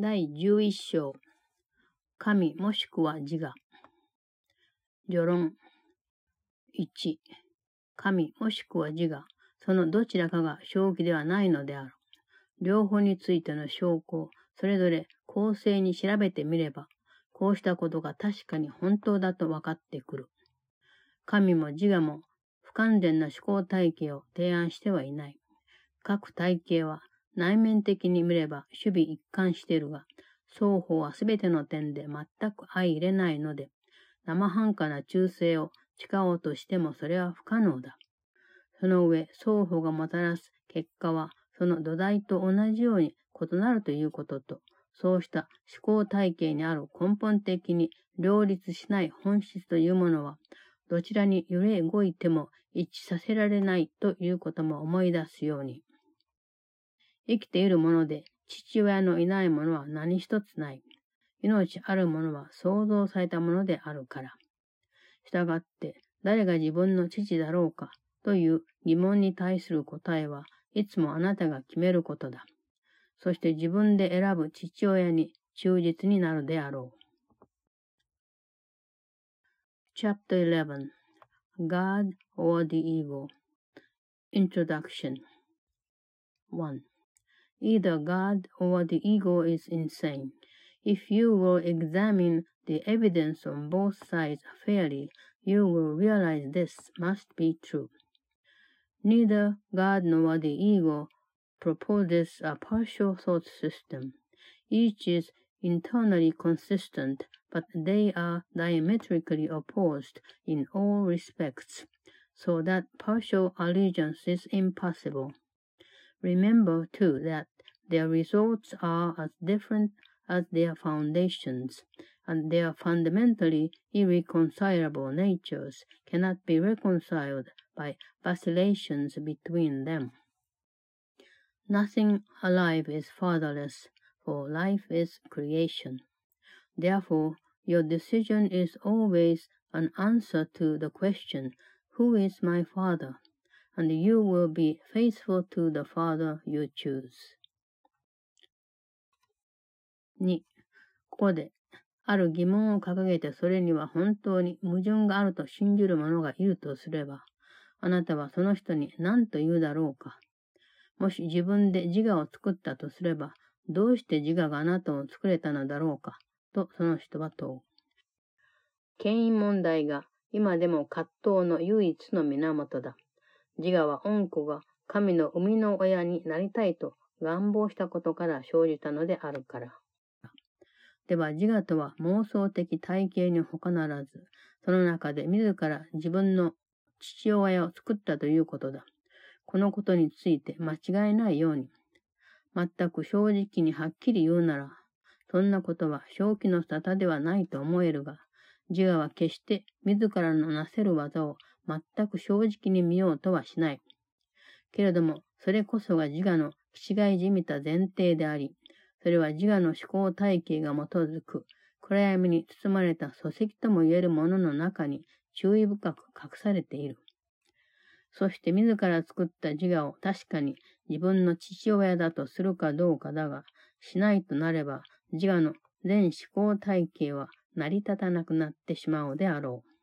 第11章神もしくは自我序論1神もしくは自我そのどちらかが正気ではないのである。両方についての証拠をそれぞれ公正に調べてみれば、こうしたことが確かに本当だと分かってくる。神も自我も不完全な思考体系を提案してはいない。各体系は内面的に見れば守備一貫してるが、双方はすべての点で全く相入れないので、生半可な忠誠を誓おうとしてもそれは不可能だ。その上、双方がもたらす結果は、その土台と同じように異なるということと、そうした思考体系にある根本的に両立しない本質というものは、どちらに揺れ動いても一致させられないということも思い出すように。生きているもので父親のいないものは何一つない。命あるものは創造されたものであるから。したがって、誰が自分の父だろうかという疑問に対する答えはいつもあなたが決めることだ。そして自分で選ぶ父親に忠実になるであろう。Chapter 11 God or the Ego Introduction 1. Either God or the ego is insane. If you will examine the evidence on both sides fairly, you will realize this must be true. Neither God nor the ego proposes a partial thought system. Each is internally consistent, but they are diametrically opposed in all respects, so that partial allegiance is impossible. Remember, too, that their results are as different as their foundations, and their fundamentally irreconcilable natures cannot be reconciled by vacillations between them. Nothing alive is fatherless, for life is creation. Therefore, your decision is always an answer to the question, Who is my father? And you will be faithful to the father you choose. 2. ここで、ある疑問を掲げてそれには本当に矛盾があると信じる者がいるとすれば、あなたはその人に何と言うだろうか。もし自分で自我を作ったとすれば、どうして自我があなたを作れたのだろうか、とその人は問う。権威問題が今でも葛藤の唯一の源だ。自我は恩子が神の生みの親になりたいと願望したことから生じたのであるから。では自我とは妄想的体系に他ならず、その中で自ら自分の父親を作ったということだ。このことについて間違いないように、全く正直にはっきり言うなら、そんなことは正気の沙汰ではないと思えるが、自我は決して自らのなせる技を全く正直に見ようとはしない。けれども、それこそが自我の気違いじみた前提であり、それは自我の思考体系が基づく、暗闇に包まれた礎石とも言えるものの中に注意深く隠されている。そして自ら作った自我を確かに自分の父親だとするかどうかだが、しないとなれば自我の全思考体系は成り立たなくなってしまうであろう。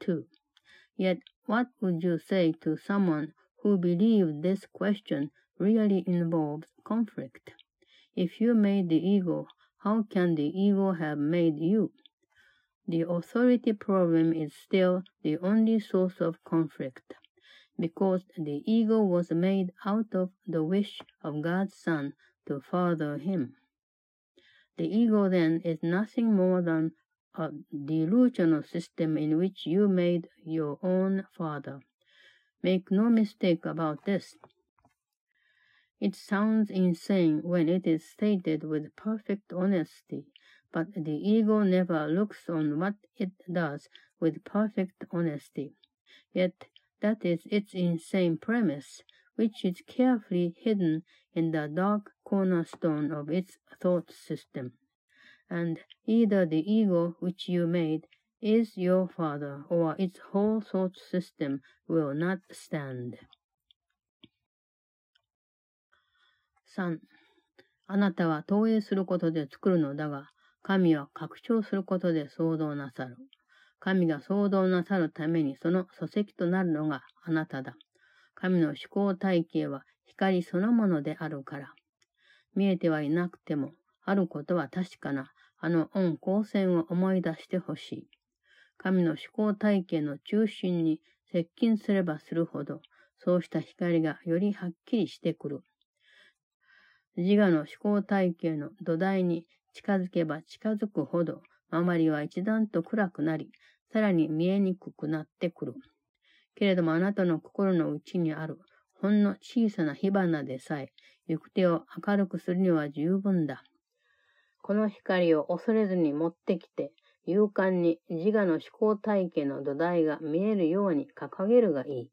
2. Yet, what would you say to someone who believed this question really involves conflict. If you made the ego, how can the ego have made you? The authority problem is still the only source of conflict, because the ego was made out of the wish of God's Son to father him. The ego then is nothing more than a delusional system in which you made your own father. Make no mistake about this. It sounds insane when it is stated with perfect honesty, but the ego never looks on what it does with perfect honesty. Yet that is its insane premise, which is carefully hidden in the dark cornerstone of its thought system. And either the ego which you made is your father, or its whole thought system will not stand. 3、あなたは投影することで作るのだが、神は拡張することで創造なさる。神が創造なさるためにその礎石となるのがあなただ。神の思考体系は光そのものであるから。見えてはいなくても、あることは確かな、あの恩光線を思い出してほしい。神の思考体系の中心に接近すればするほど、そうした光がよりはっきりしてくる。自我の思考体系の土台に近づけば近づくほど、周りは一段と暗くなり、さらに見えにくくなってくる。けれどもあなたの心の内にある、ほんの小さな火花でさえ、行く手を明るくするには十分だ。この光を恐れずに持ってきて、勇敢に自我の思考体系の土台が見えるように掲げるがいい。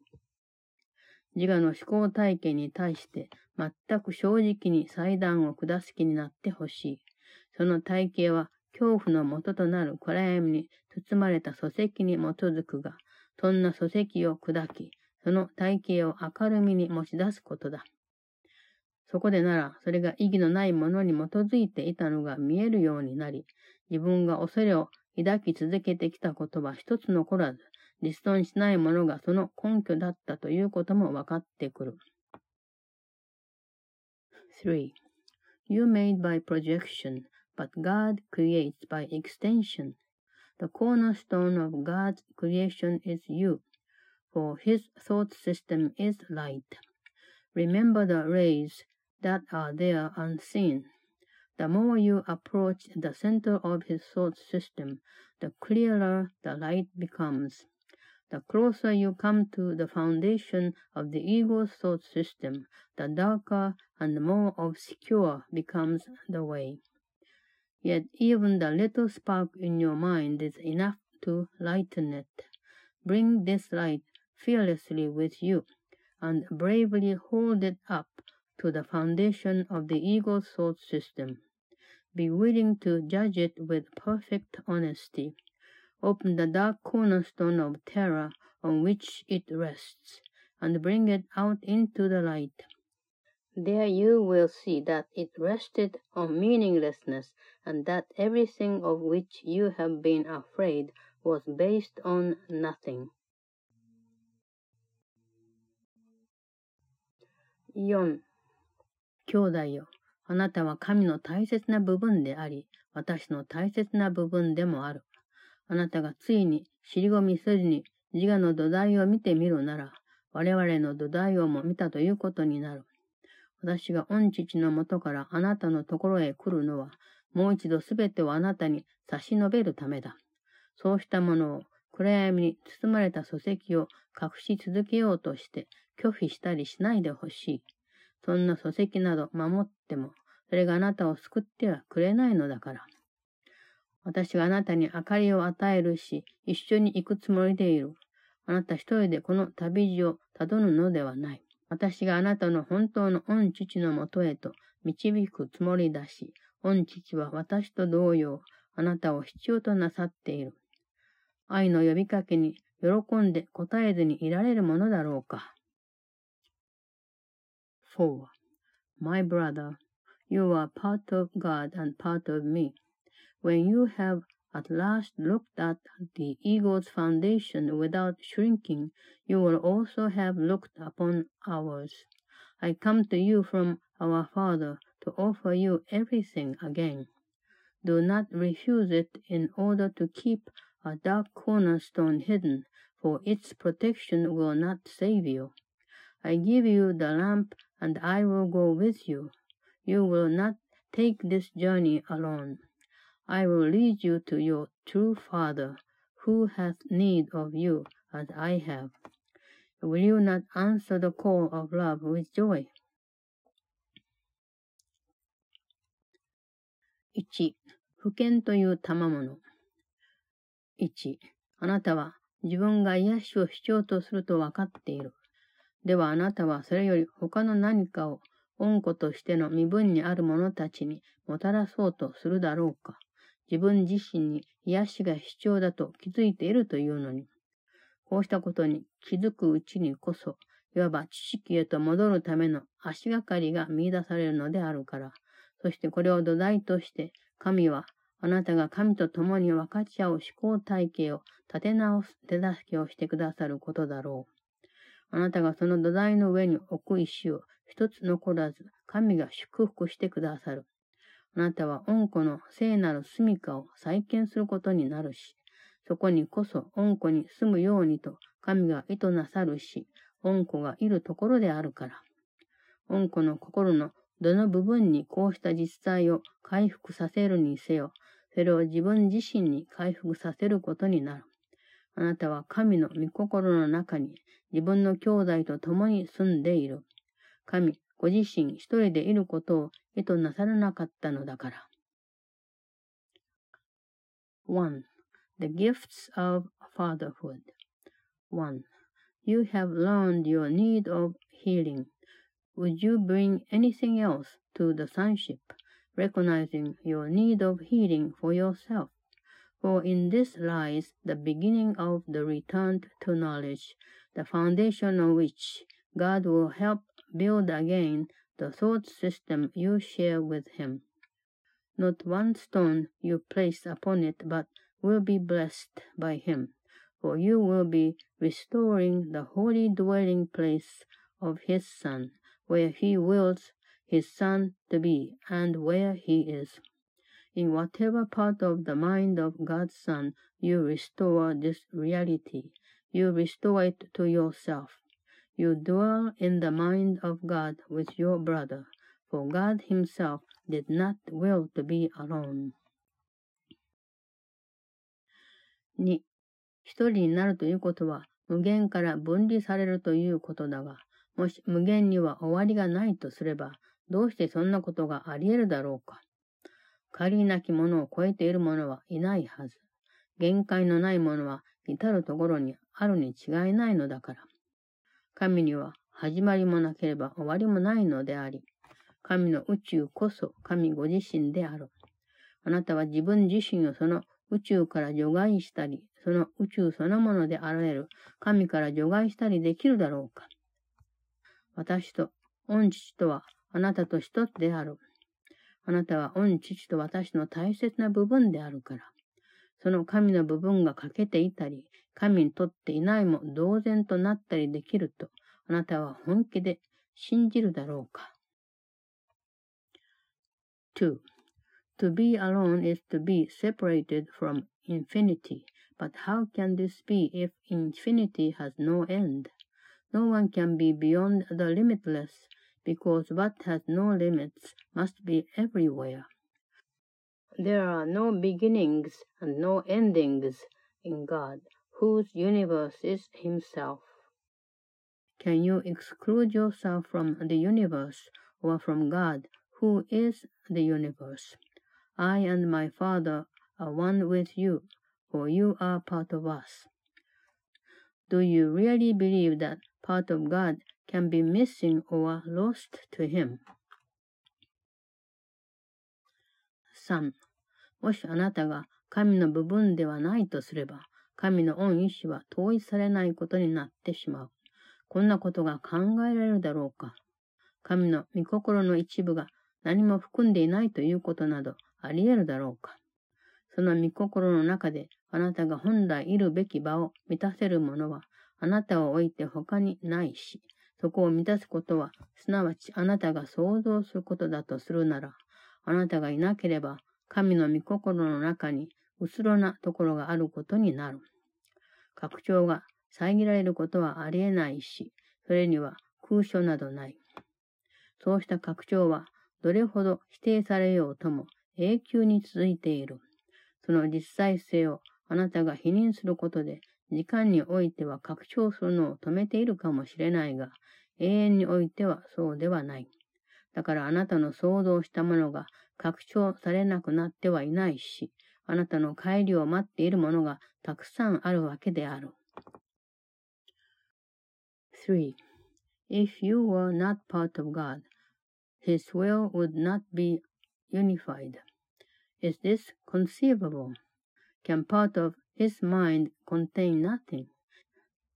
自我の思考体系に対して全く正直に祭壇を下す気になってほしい。その体系は恐怖の元となる暗闇に包まれた礎石に基づくが、そんな礎石を砕き、その体系を明るみに持ち出すことだ。そこでなら、それが意義のないものに基づいていたのが見えるようになり、自分が恐れを抱き続けてきたことは一つ残らず、実存しないものがその根拠だったということも分かってくる。3. You made by projection, but God creates by extension. The cornerstone of God's creation is you, for his thought system is light. Remember the rays that are there unseen. The more you approach the center of his thought system, the clearer the light becomes. The closer you come to the foundation of the ego's thought system, the darker and more obscure becomes the way. Yet even the little spark in your mind is enough to lighten it. Bring this light fearlessly with you, and bravely hold it up to the foundation of the ego thought system. Be willing to judge it with perfect honesty. Open the dark cornerstone of terror on which it rests, and bring it out into the light. There you will see that it rested on meaninglessness, and that everything of which you have been afraid was based on nothing. 4. 兄弟よ、あなたは神の大切な部分であり、私の大切な部分でもある。あなたがついに尻込みせずに自我の土台を見てみるなら、我々の土台をも見たということになる。私が御父のもとからあなたのところへ来るのは、もう一度すべてをあなたに差し伸べるためだ。そうしたものを暗闇に包まれた礎石を隠し続けようとして拒否したりしないでほしい。そんな礎石など守っても、それがあなたを救ってはくれないのだから。私があなたに明かりを与えるし、一緒に行くつもりでいる。あなた一人でこの旅路をたどるのではない。私があなたの本当の御父のもとへと導くつもりだし、御父は私と同様、あなたを必要となさっている。愛の呼びかけに喜んで答えずにいられるものだろうか。4. My brother, you are part of God and part of me. When you have at last looked at the ego's foundation without shrinking, you will also have looked upon ours. I come to you from our Father to offer you everything again. Do not refuse it in order to keep a dark cornerstone hidden, for its protection will not save you. I give you the lamp and I will go with you. You will not take this journey alone. I will lead you to your true Father, who hath need of you as I have. Will you not answer the call of love with joy? 1. 不見という賜物。1. あなたは自分が癒しをしようとすると分かっている。 ではあなたはそれより他の何かを恩子としての身分にある者たちにもたらそうとするだろうか。自分自身に癒しが必要だと気づいているというのに。こうしたことに気づくうちにこそ、いわば知識へと戻るための足がかりが見出されるのであるから。そしてこれを土台として、神はあなたが神と共に分かち合う思考体系を立て直す手助けをしてくださることだろう。あなたがその土台の上に置く石を一つ残らず、神が祝福してくださる。あなたは恩子の聖なる住処を再建することになるし、そこにこそ恩子に住むようにと神が意図なさるし、恩子がいるところであるから。恩子の心のどの部分にこうした実際を回復させるにせよ、それを自分自身に回復させることになる。あなたは神の御心の中に自分の兄弟と共に住んでいる。神、ご自身一人でいることを意図なさらなかったのだから。1. The Gifts of Fatherhood 1. You have learned your need of healing. Would you bring anything else to the sonship, recognizing your need of healing for yourself? For in this lies the beginning of the return to knowledge, the foundation on which God will help build again the thought system you share with Him. Not one stone you place upon it but will be blessed by Him for you will be restoring the holy dwelling place of his Son, where he wills his Son to be, and where he is. In whatever part of the mind of God's Son you restore this reality, you restore it to yourself. You dwell in the mind of God with your brother, for God himself did not will to be alone. 2. 一人になるということは、無限から分離されるということだが、もし無限には終わりがないとすれば、どうしてそんなことがあり得るだろうか。仮なきものを超えている者はいないはず。限界のないものは至るところにあるに違いないのだから。神には始まりもなければ終わりもないのであり、神の宇宙こそ神ご自身である。あなたは自分自身をその宇宙から除外したり、その宇宙そのものであられる神から除外したりできるだろうか。私と御父とはあなたと一つである。あなたは御父と私の大切な部分であるから。その神の部分が欠けていたり、神にとっていないも同然となったりできると、あなたは本気で信じるだろうか。2. To be alone is to be separated from infinity. But how can this be if infinity has no end? No one can be beyond the limitless, because what has no limits must be everywhere. There are no beginnings and no endings in God, whose universe is Himself. Can you exclude yourself from the universe or from God, who is the universe? I and my Father are one with you, for you are part of us. Do you really believe that part of God can be missing or lost to Him? 3. もしあなたが神の部分ではないとすれば、神の恩意志は統一されないことになってしまう。こんなことが考えられるだろうか。神の御心の一部が何も含んでいないということなどあり得るだろうか。その御心の中であなたが本来いるべき場を満たせるものはあなたを置いて他にないし、そこを満たすことは、すなわちあなたが想像することだとするなら、あなたがいなければ、神の御心の中に、うつろなところがあることになる。拡張が遮られることはありえないし、それには空所などない。そうした拡張は、どれほど否定されようとも、永久に続いている。その実際性をあなたが否認することで、時間においては拡張するのを止めているかもしれないが、永遠においてはそうではない。だからあなたの想像したものが拡張されなくなってはいないし、あなたの帰りを待っているものがたくさんあるわけである。3. If you were not part of God, His will would not be unified. Is this conceivable? Can part of his mind contain nothing?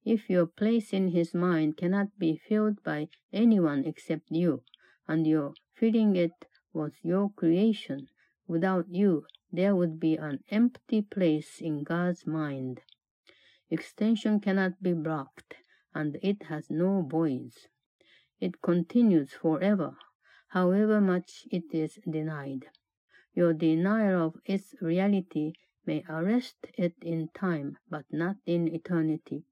If your place in his mind cannot be filled by anyone except you, and your filling it was your creation, without you there would be an empty place in God's mind. Extension cannot be blocked, and it has no voids. It continues forever, however much it is denied. Your denial of its reality may arrest it in time, but not in eternity.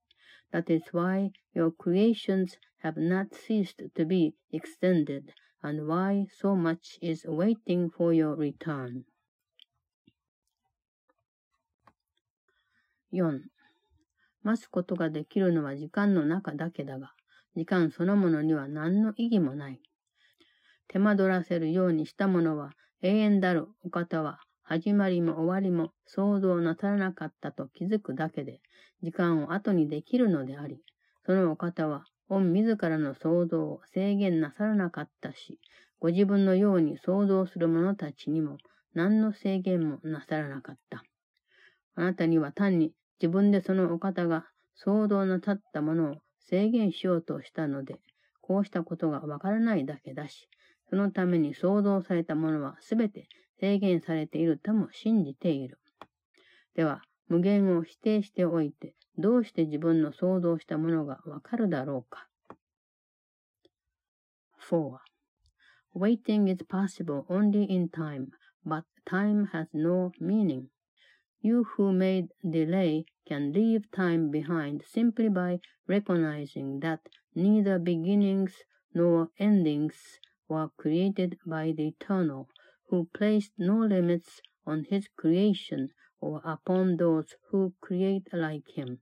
That is why your creations have not ceased to be extended, and why so much is waiting for your return. 4. 待つことができるのは時間の中だけだが、時間そのものには何の意義もない。手間取らせるようにしたものは永遠だるお方は始まりも終わりも想像なさらなかったと気づくだけで時間を後にできるのであり、そのお方は御自らの想像を制限なさらなかったし、ご自分のように想像する者たちにも何の制限もなさらなかった。あなたには単に自分でそのお方が想像なさったものを制限しようとしたので、こうしたことがわからないだけだし、そのために創造されたものはすべて制限されているとも信じている。では、無限を否定しておいて、どうして自分の想像したものがわかるだろうか。4. Waiting is possible only in time, but time has no meaning. You who made delay can leave time behind simply by recognizing that neither beginnings nor endings were created by the Eternal, who placed no limits on his creation or upon those who create like him.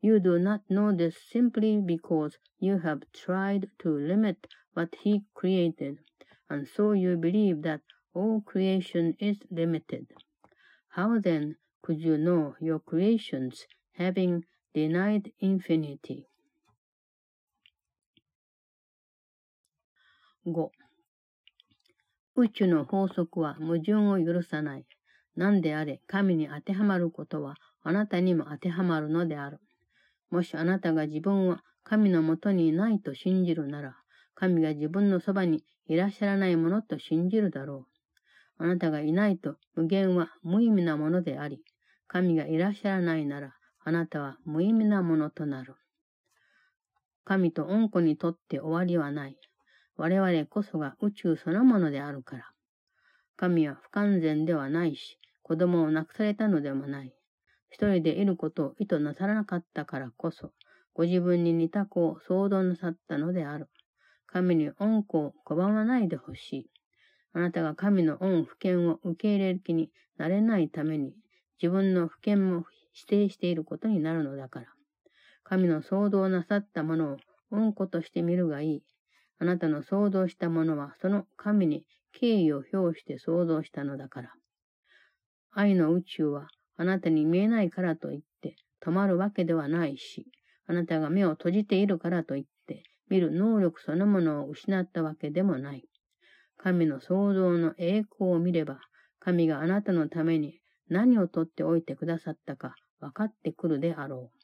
You do not know this simply because you have tried to limit what he created, and so you believe that all creation is limited. How then could you know your creations having denied infinity? 5. 宇宙の法則は矛盾を許さない。何であれ、神に当てはまることはあなたにも当てはまるのである。もしあなたが自分は神のもとにいないと信じるなら、神が自分のそばにいらっしゃらないものと信じるだろう。あなたがいないと無限は無意味なものであり、神がいらっしゃらないなら、あなたは無意味なものとなる。神と恩子にとって終わりはない。我々こそが宇宙そのものであるから。神は不完全ではないし、子供を亡くされたのでもない。一人でいることを意図なさらなかったからこそ、ご自分に似た子を想像なさったのである。神に恩子を拒まないでほしい。あなたが神の恩不権を受け入れる気になれないために、自分の不権も否定していることになるのだから。神の想像なさったものを恩子として見るがいい。あなたの想像したものはその神に敬意を表して想像したのだから。愛の宇宙はあなたに見えないからといって止まるわけではないし、あなたが目を閉じているからといって見る能力そのものを失ったわけでもない。神の創造の栄光を見れば、神があなたのために何をとっておいてくださったか分かってくるであろう。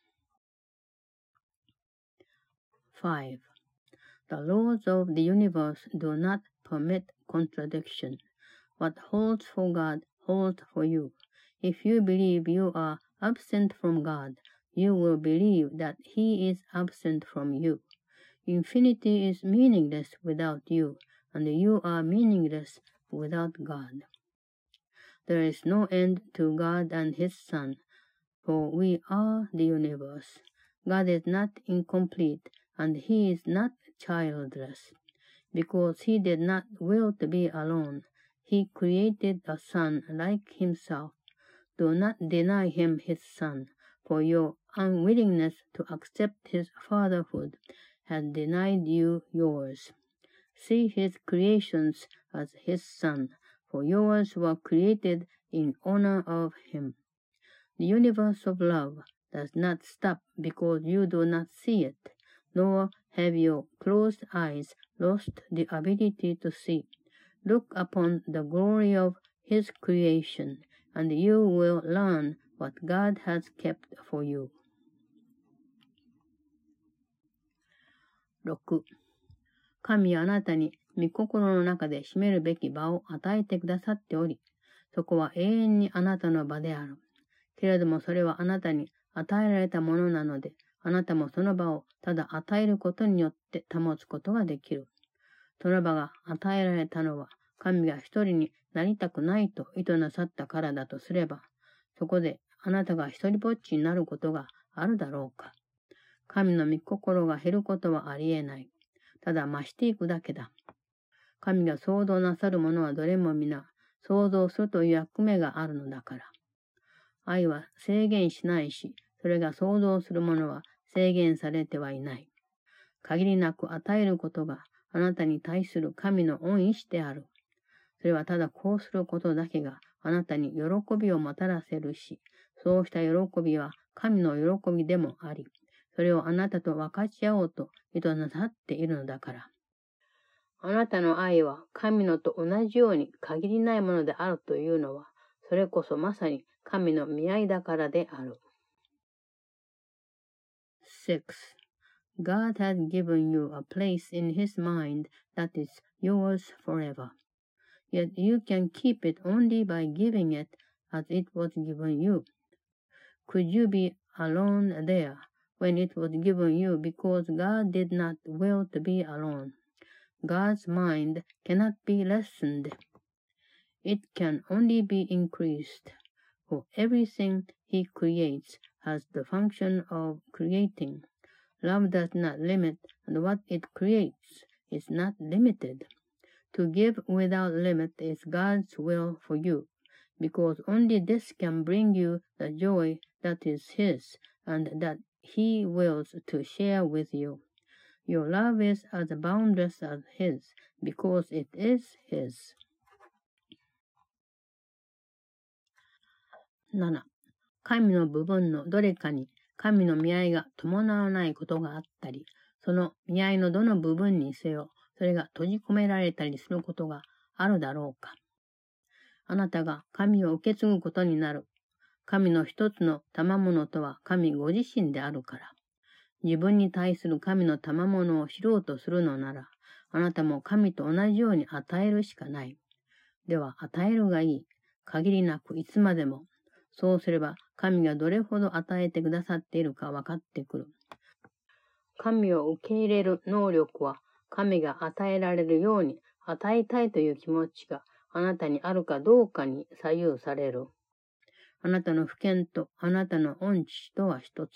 5. The laws of the universe do not permit contradiction. What holds for God holds for you. If you believe you are absent from God, you will believe that He is absent from you. Infinity is meaningless without you, and you are meaningless without God. There is no end to God and His Son, for we are the universe. God is not incomplete, and He is not childless. Because He did not will to be alone, He created a Son like Himself. Do not deny Him His Son, for your unwillingness to accept His fatherhood has denied you yours. See His creations as His Son, for yours were created in honor of him. The universe of love does not stop because you do not see it, nor have your closed eyes lost the ability to see. Look upon the glory of his creation, and you will learn what God has kept for you. 6、神はあなたに御心の中で占めるべき場を与えてくださっており、そこは永遠にあなたの場である。けれどもそれはあなたに与えられたものなので、あなたもその場をただ与えることによって保つことができる。その場が与えられたのは、神が一人になりたくないと意図なさったからだとすれば、そこであなたが一人ぼっちになることがあるだろうか。神の御心が減ることはありえない。ただ増していくだけだ。神が想像なさるものはどれも皆、想像するという役目があるのだから。愛は制限しないし、それが想像するものは制限されてはいない。限りなく与えることがあなたに対する神の恩意志である。それはただこうすることだけがあなたに喜びをもたらせるし、そうした喜びは神の喜びでもあり、それをあなたと分かち合おうと意図なさっているのだから。あなたの愛は神のと同じように限りないものであるというのは、それこそまさに神の見合いだからである。6. God has given you a place in His mind that is yours forever. Yet you can keep it only by giving it as it was given you. Could you be alone there when it was given you because God did not will to be alone? God's mind cannot be lessened. It can only be increased, for everything He creates has the function of creating. Love does not limit, and what it creates is not limited. To give without limit is God's will for you, because only this can bring you the joy that is His, and that He wills to share with you. Your love is as boundless as His, because it is His. 7. 神の部分のどれかに神の見合いが伴わないことがあったり、その見合いのどの部分にせよ、それが閉じ込められたりすることがあるだろうか。あなたが神を受け継ぐことになる。神の一つの賜物とは神ご自身であるから。自分に対する神の賜物を知ろうとするのなら、あなたも神と同じように与えるしかない。では、与えるがいい。限りなくいつまでも。そうすれば、神がどれほど与えてくださっているか分かってくる。神を受け入れる能力は、神が与えられるように与えたいという気持ちがあなたにあるかどうかに左右される。あなたの不見とあなたの恩知とは一つ。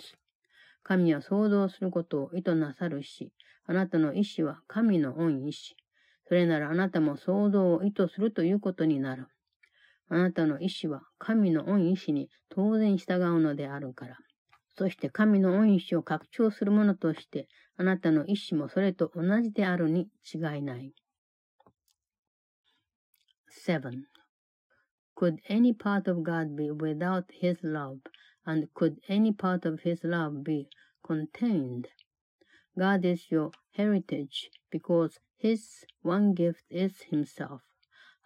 神は想像することを意図なさるし、あなたの意志は神の恩意志。それならあなたも想像を意図するということになる。あなたの意志は神の恩意志に当然従うのであるから。そして神の恩意志を拡張するものとして、あなたの意志もそれと同じであるに違いない。7. Could any part of God be without His love? and could any part of his love be contained? God is your heritage because his one gift is himself.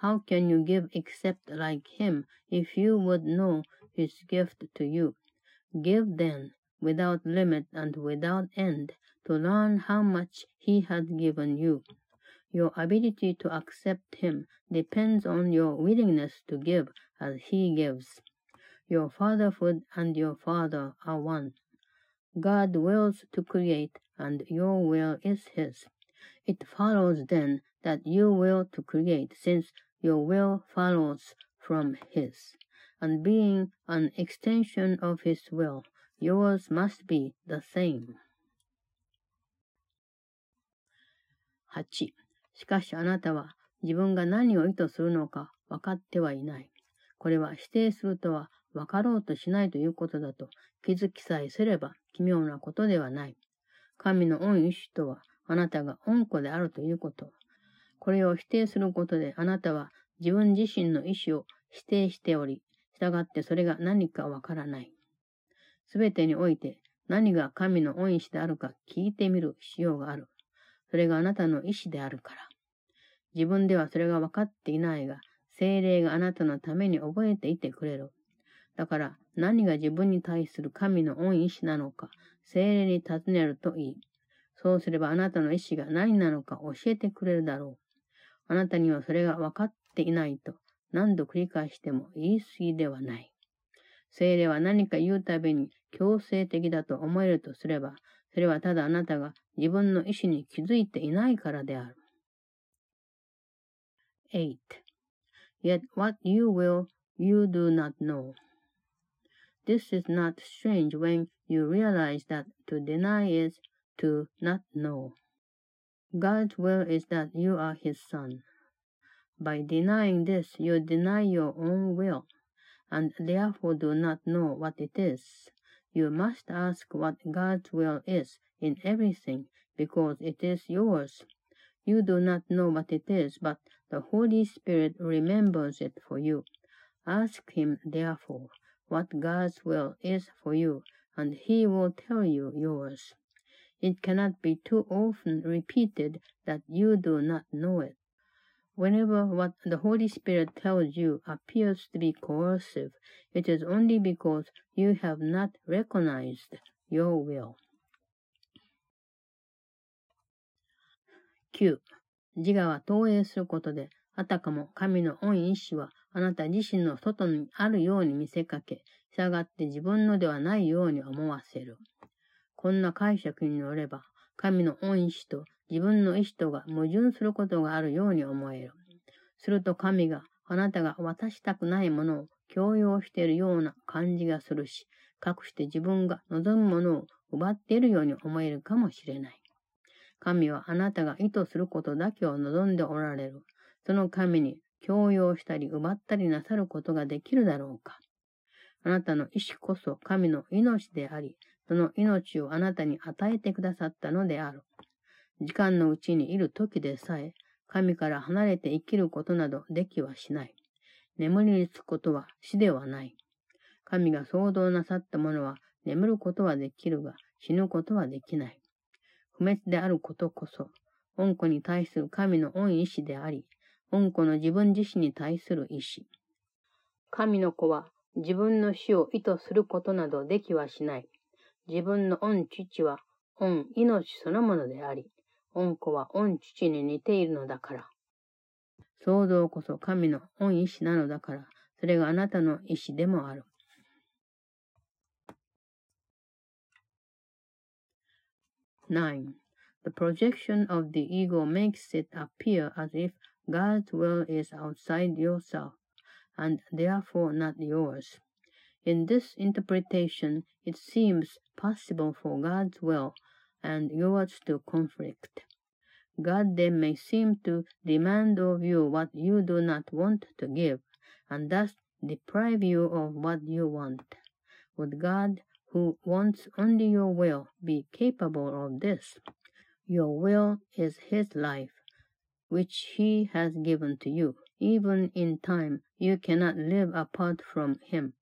How can you give except like him if you would know his gift to you? Give then, without limit and without end, to learn how much he has given you. Your ability to accept him depends on your willingness to give as he gives. Your fatherhood and your father are one. God wills to create, and your will is His. It follows then that you will to create, since your will follows from His. And being an extension of His will, yours must be the same. 8. しかしあなたは自分が何を意図するのか分かってはいない。これは否定するとは分かろうとしないということだと気づきさえすれば奇妙なことではない。神の恩意志とはあなたが恩子であるということ。これを否定することであなたは自分自身の意志を否定しており、従ってそれが何かわからない。すべてにおいて何が神の恩意志であるか聞いてみる必要がある。それがあなたの意志であるから。自分ではそれが分かっていないが、精霊があなたのために覚えていてくれる。だから何が自分に対する神の恩意志なのか、精霊に尋ねるといい。そうすればあなたの意志が何なのか教えてくれるだろう。あなたにはそれが分かっていないと何度繰り返しても言い過ぎではない。精霊は何か言うたびに強制的だと思えるとすれば、それはただあなたが自分の意志に気づいていないからである。8. Yet what you will, you do not know. This is not strange when you realize that to deny is to not know. God's will is that you are His Son. By denying this, you deny your own will, and therefore do not know what it is. You must ask what God's will is in everything, because it is yours. You do not know what it is, but the Holy Spirit remembers it for you. Ask Him, therefore, what God's will is for you, and He will tell you yours. It cannot be too often repeated that you do not know it. Whenever what the Holy Spirit tells you appears to be coercive, it is only because you have not recognized your will. 9. 自我は投影することで、あたかも神の恩意志はあなた自身の外にあるように見せかけ、従って自分のではないように思わせる。こんな解釈によれば、神の恩意志と自分の意志とが矛盾することがあるように思える。すると神があなたが渡したくないものを強要しているような感じがするし、かくして自分が望むものを奪っているように思えるかもしれない。神はあなたが意図することだけを望んでおられる。その神に強要したり奪ったりなさることができるだろうか。あなたの意志こそ神の命であり、その命をあなたに与えてくださったのである。時間のうちにいる時でさえ、神から離れて生きることなどできはしない。眠りにつくことは死ではない。神が創造なさったものは眠ることはできるが死ぬことはできない。不滅であることこそ、恩子に対する神の恩意志であり、恩子の自分自身に対する意志。神の子は自分の死を意図することなどできはしない。自分の恩父は恩命そのものであり、恩子は恩父に似ているのだから。創造こそ神の恩意志なのだから、それがあなたの意志でもある。9. The projection of the ego makes it appear as if God's will is outside yourself, and therefore not yours. In this interpretation, it seems possible for God's will and yours to conflict. God then may seem to demand of you what you do not want to give, and thus deprive you of what you want. Would God, who wants only your will, be capable of this? Your will is His life, which He has given to you. Even in time, you cannot live apart from Him.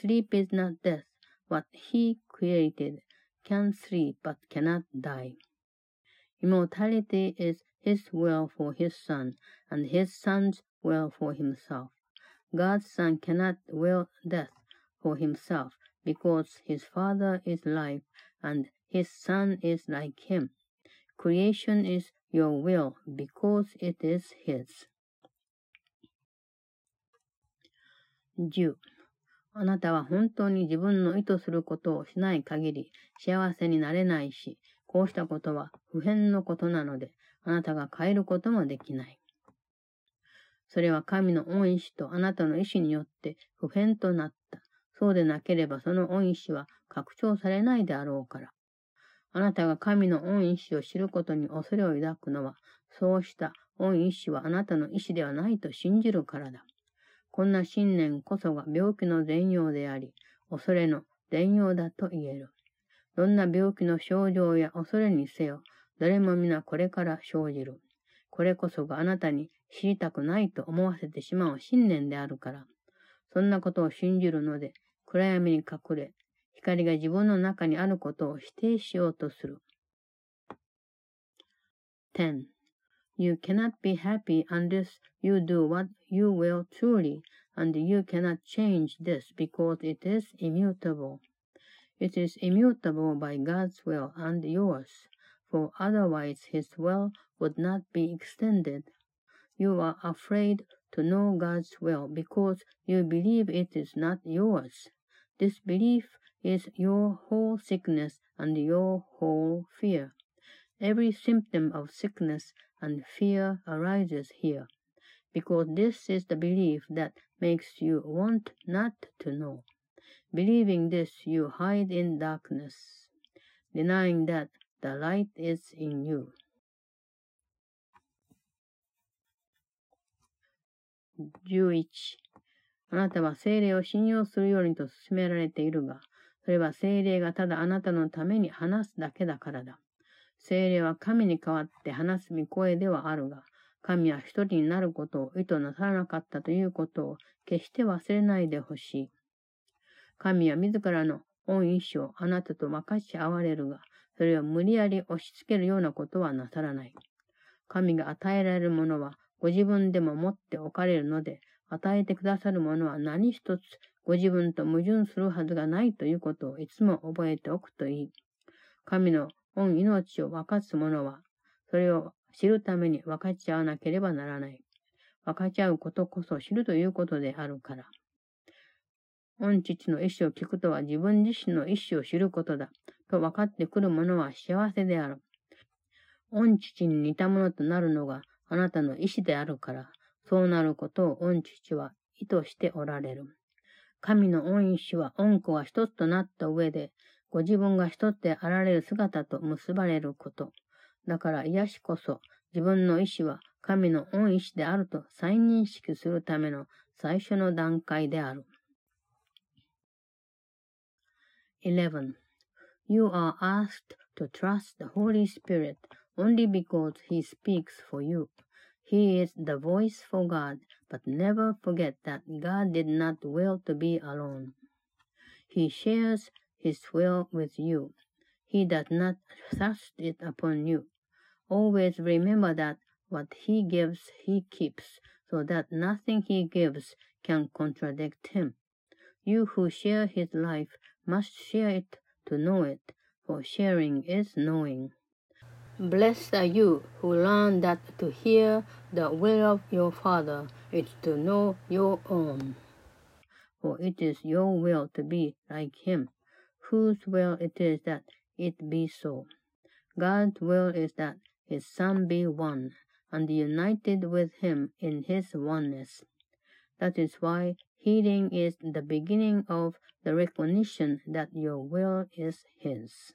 Sleep is not death. What He created can sleep but cannot die. Immortality is His will for His Son, and His Son's will for Himself. God's Son cannot will death for Himself, because His Father is life, and His Son is like Him. Creation is your will, because it is His. 10. あなたは本当に自分の意図することをしない限り幸せになれないし、こうしたことは普遍のことなので、あなたが変えることもできない。それは神の恩意志とあなたの意志によって普遍となった。そうでなければその恩意志は拡張されないであろうから。あなたが神の恩意志を知ることに恐れを抱くのは、そうした恩意志はあなたの意志ではないと信じるからだ。こんな信念こそが病気の全容であり、恐れの全容だと言える。どんな病気の症状や恐れにせよ、どれも皆これから生じる。これこそがあなたに知りたくないと思わせてしまう信念であるから。そんなことを信じるので、暗闇に隠れ、光が自分の中にあることを否定しようとする。10. You cannot be happy unless you do what you will truly, and you cannot change this because it is immutable. It is immutable by God's will and yours, for otherwise his will would not be extended. You are afraid to know God's will because you believe it is not yours. This belief is your whole sickness and your whole fear. Every symptom of sickness and fear arises here, because this is the belief that makes you want not to know. Believing this, you hide in darkness, denying that the light is in you. 11あなたは精霊を信用するようにと勧められているが、それは精霊がただあなたのために話すだけだからだ。精霊は神に代わって話す御声ではあるが、神は一人になることを意図なさらなかったということを決して忘れないでほしい。神は自らの恩意志をあなたと分かち合われるが、それを無理やり押し付けるようなことはなさらない。神が与えられるものはご自分でも持っておかれるので、与えてくださるものは何一つご自分と矛盾するはずがないということをいつも覚えておくといい。神の御命を分かつ者は、それを知るために分かち合わなければならない。分かち合うことこそ知るということであるから。御父の意志を聞くとは自分自身の意志を知ることだ。と分かってくる者は幸せである。御父に似たものとなるのがあなたの意志であるから、そうなることを御父は意図しておられる。神の御意志は御子が一つとなった上で、ご自分が一つであられる姿と結ばれること。だから癒しこそ自分の意志は神の恩意志であると再認識するための最初の段階である。11. You are asked to trust the Holy Spirit only because He speaks for you. He is the voice for God, but never forget that God did not will to be alone. He shares his will with you. He does not thrust it upon you. Always remember that what he gives, he keeps, so that nothing he gives can contradict him. You who share his life must share it to know it, for sharing is knowing. Blessed are you who learn that to hear the will of your Father is to know your own. For it is your will to be like him, whose will it is that it be so. God's will is that his Son be one, and united with him in his oneness. That is why healing is the beginning of the recognition that your will is his.